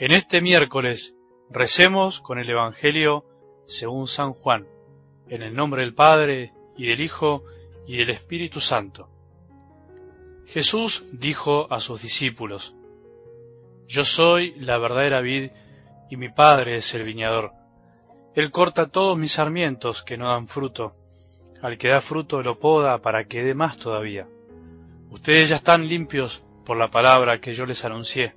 En este miércoles recemos con el Evangelio según San Juan, en el nombre del Padre y del Hijo y del Espíritu Santo. Jesús dijo a sus discípulos, Yo soy la verdadera vid y mi Padre es el viñador. Él corta todos mis sarmientos que no dan fruto. Al que da fruto lo poda para que dé más todavía. Ustedes ya están limpios por la palabra que yo les anuncié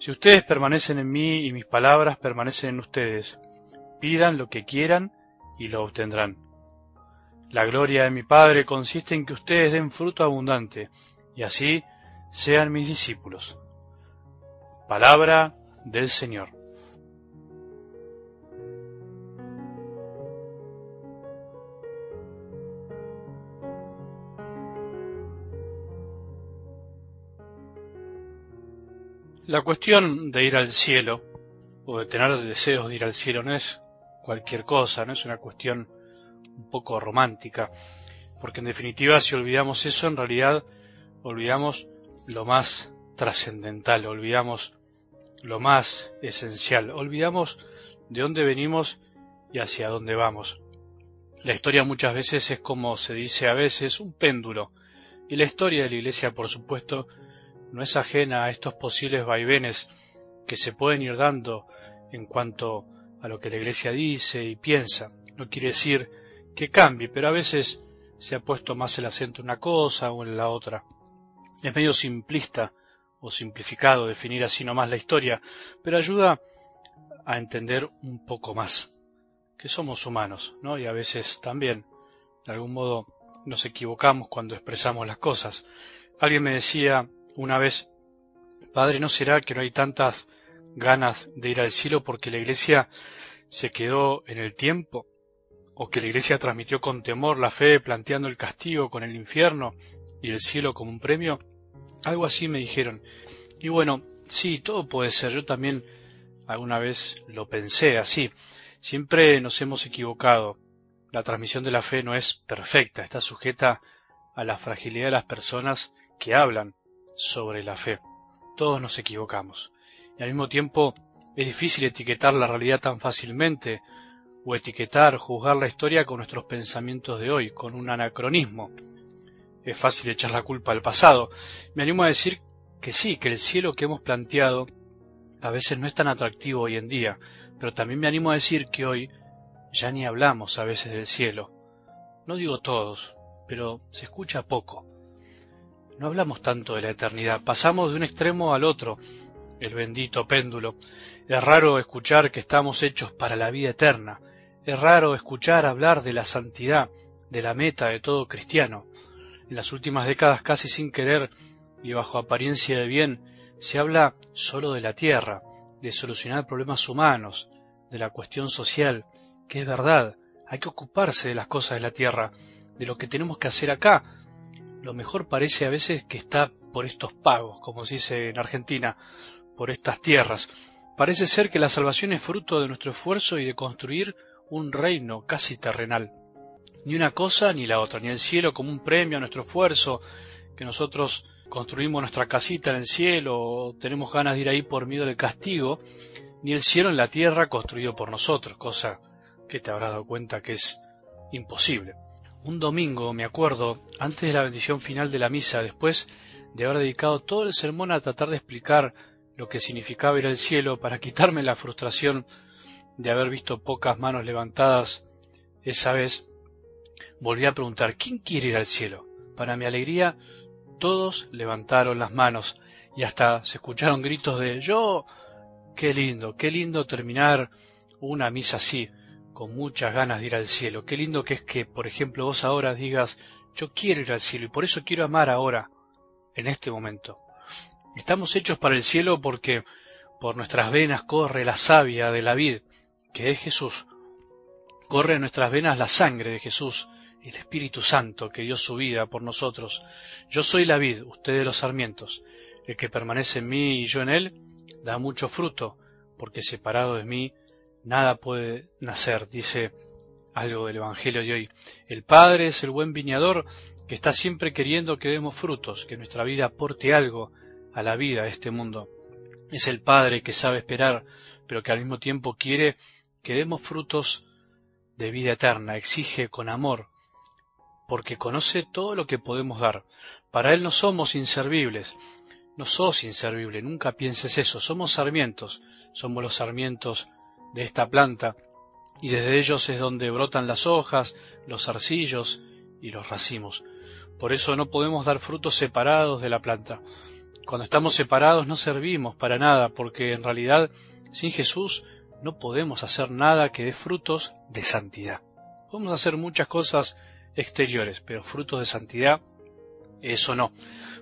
Si ustedes permanecen en mí y mis palabras permanecen en ustedes, pidan lo que quieran y lo obtendrán. La gloria de mi Padre consiste en que ustedes den fruto abundante, y así sean mis discípulos. Palabra del Señor. La cuestión de ir al cielo, o de tener deseos de ir al cielo, no es cualquier cosa, no es una cuestión un poco romántica, porque en definitiva si olvidamos eso, en realidad olvidamos lo más trascendental, olvidamos lo más esencial, olvidamos de dónde venimos y hacia dónde vamos. La historia muchas veces es como se dice a veces, un péndulo, y la historia de la Iglesia, por supuesto, no es ajena a estos posibles vaivenes que se pueden ir dando en cuanto a lo que la Iglesia dice y piensa. No quiere decir que cambie, pero a veces se ha puesto más el acento en una cosa o en la otra. Es medio simplista o simplificado definir así nomás la historia, pero ayuda a entender un poco más que somos humanos, ¿no? Y a veces también, de algún modo, nos equivocamos cuando expresamos las cosas. Alguien me decía una vez, Padre, ¿no será que no hay tantas ganas de ir al cielo porque la Iglesia se quedó en el tiempo? ¿O que la Iglesia transmitió con temor la fe planteando el castigo con el infierno y el cielo como un premio? Algo así me dijeron. Y bueno, sí, todo puede ser. Yo también alguna vez lo pensé así. Siempre nos hemos equivocado. La transmisión de la fe no es perfecta, está sujeta a la fragilidad de las personas que hablan sobre la fe. Todos nos equivocamos. Y al mismo tiempo es difícil etiquetar la realidad tan fácilmente, o etiquetar, juzgar la historia con nuestros pensamientos de hoy, con un anacronismo. Es fácil echar la culpa al pasado. Me animo a decir que sí, que el cielo que hemos planteado a veces no es tan atractivo hoy en día, pero también me animo a decir que hoy ya ni hablamos a veces del cielo. No digo todos, pero se escucha poco no hablamos tanto de la eternidad, pasamos de un extremo al otro, el bendito péndulo. Es raro escuchar que estamos hechos para la vida eterna, es raro escuchar hablar de la santidad, de la meta de todo cristiano. En las últimas décadas, casi sin querer y bajo apariencia de bien, se habla solo de la tierra, de solucionar problemas humanos, de la cuestión social, que es verdad, hay que ocuparse de las cosas de la tierra, de lo que tenemos que hacer acá, lo mejor parece a veces que está por estos pagos, como se dice en Argentina, por estas tierras. Parece ser que la salvación es fruto de nuestro esfuerzo y de construir un reino casi terrenal. Ni una cosa ni la otra, ni el cielo como un premio a nuestro esfuerzo, que nosotros construimos nuestra casita en el cielo o tenemos ganas de ir ahí por miedo del castigo, ni el cielo en la tierra construido por nosotros, cosa que te habrás dado cuenta que es imposible un domingo, me acuerdo, antes de la bendición final de la misa, después de haber dedicado todo el sermón a tratar de explicar lo que significaba ir al cielo para quitarme la frustración de haber visto pocas manos levantadas esa vez, volví a preguntar, ¿quién quiere ir al cielo? Para mi alegría, todos levantaron las manos y hasta se escucharon gritos de yo. Qué lindo, qué lindo terminar una misa así, con muchas ganas de ir al cielo. Qué lindo que es que, por ejemplo, vos ahora digas, yo quiero ir al cielo y por eso quiero amar ahora, en este momento. Estamos hechos para el cielo porque Por nuestras venas corre la savia de la vid, que es Jesús. Corre en nuestras venas la sangre de Jesús, el Espíritu Santo que dio su vida por nosotros. Yo soy la vid, ustedes los sarmientos. El que permanece en mí y yo en él, da mucho fruto, porque separado de mí nada puede nacer, dice algo del Evangelio de hoy. El Padre es el buen viñador que está siempre queriendo que demos frutos, que nuestra vida aporte algo a la vida de este mundo. Es el Padre que sabe esperar, pero que al mismo tiempo quiere que demos frutos de vida eterna, exige con amor, porque conoce todo lo que podemos dar. Para Él no somos inservibles, no sos inservible, nunca pienses eso, somos sarmientos, somos los sarmientos de esta planta, y desde ellos es donde brotan las hojas, los zarcillos y los racimos. Por eso no podemos dar frutos separados de la planta. Cuando estamos separados no servimos para nada, porque en realidad sin Jesús no podemos hacer nada que dé frutos de santidad. Podemos hacer muchas cosas exteriores, pero frutos de santidad, eso no.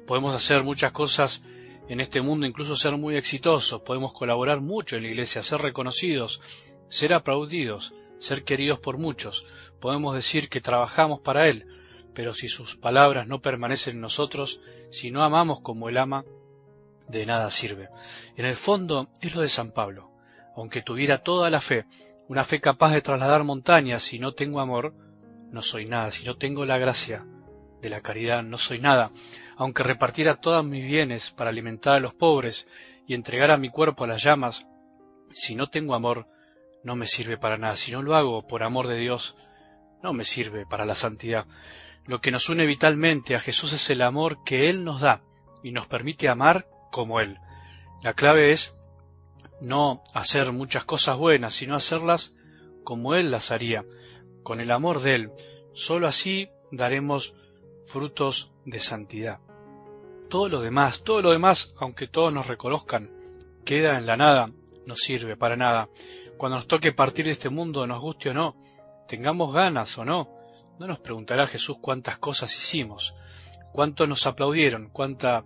Podemos hacer muchas cosas en este mundo, incluso ser muy exitosos, podemos colaborar mucho en la iglesia, ser reconocidos, ser aplaudidos, ser queridos por muchos. Podemos decir que trabajamos para Él, pero si sus palabras no permanecen en nosotros, si no amamos como Él ama, de nada sirve. En el fondo es lo de San Pablo. Aunque tuviera toda la fe, una fe capaz de trasladar montañas, si no tengo amor, no soy nada. Si no tengo la gracia de la caridad, no soy nada. Aunque repartiera todos mis bienes para alimentar a los pobres y entregara mi cuerpo a las llamas, si no tengo amor, no me sirve para nada. Si no lo hago por amor de Dios, no me sirve para la santidad. Lo que nos une vitalmente a Jesús es el amor que Él nos da y nos permite amar como Él. La clave es no hacer muchas cosas buenas, sino hacerlas como Él las haría, con el amor de Él. Solo así daremos frutos de santidad. Todo lo demás, todo lo demás, aunque todos nos reconozcan, queda en la nada, no sirve para nada. Cuando nos toque partir de este mundo, nos guste o no, tengamos ganas o no, no nos preguntará Jesús cuántas cosas hicimos, cuánto nos aplaudieron, cuánta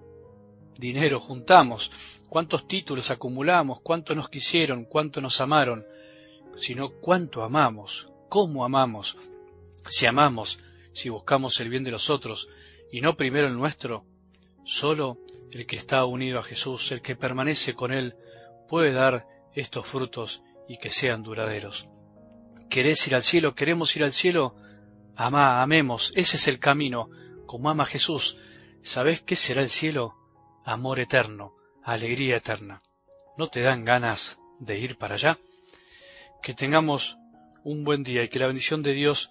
dinero juntamos, cuántos títulos acumulamos, cuánto nos quisieron, cuánto nos amaron, sino cuánto amamos, cómo amamos, si amamos, si buscamos el bien de los otros y no primero el nuestro, solo el que está unido a Jesús, el que permanece con Él, puede dar estos frutos y que sean duraderos. ¿Querés ir al cielo? ¿Queremos ir al cielo? Amá, amemos, ese es el camino, como ama Jesús. ¿Sabés qué será el cielo? Amor eterno, alegría eterna. ¿No te dan ganas de ir para allá? Que tengamos un buen día y que la bendición de Dios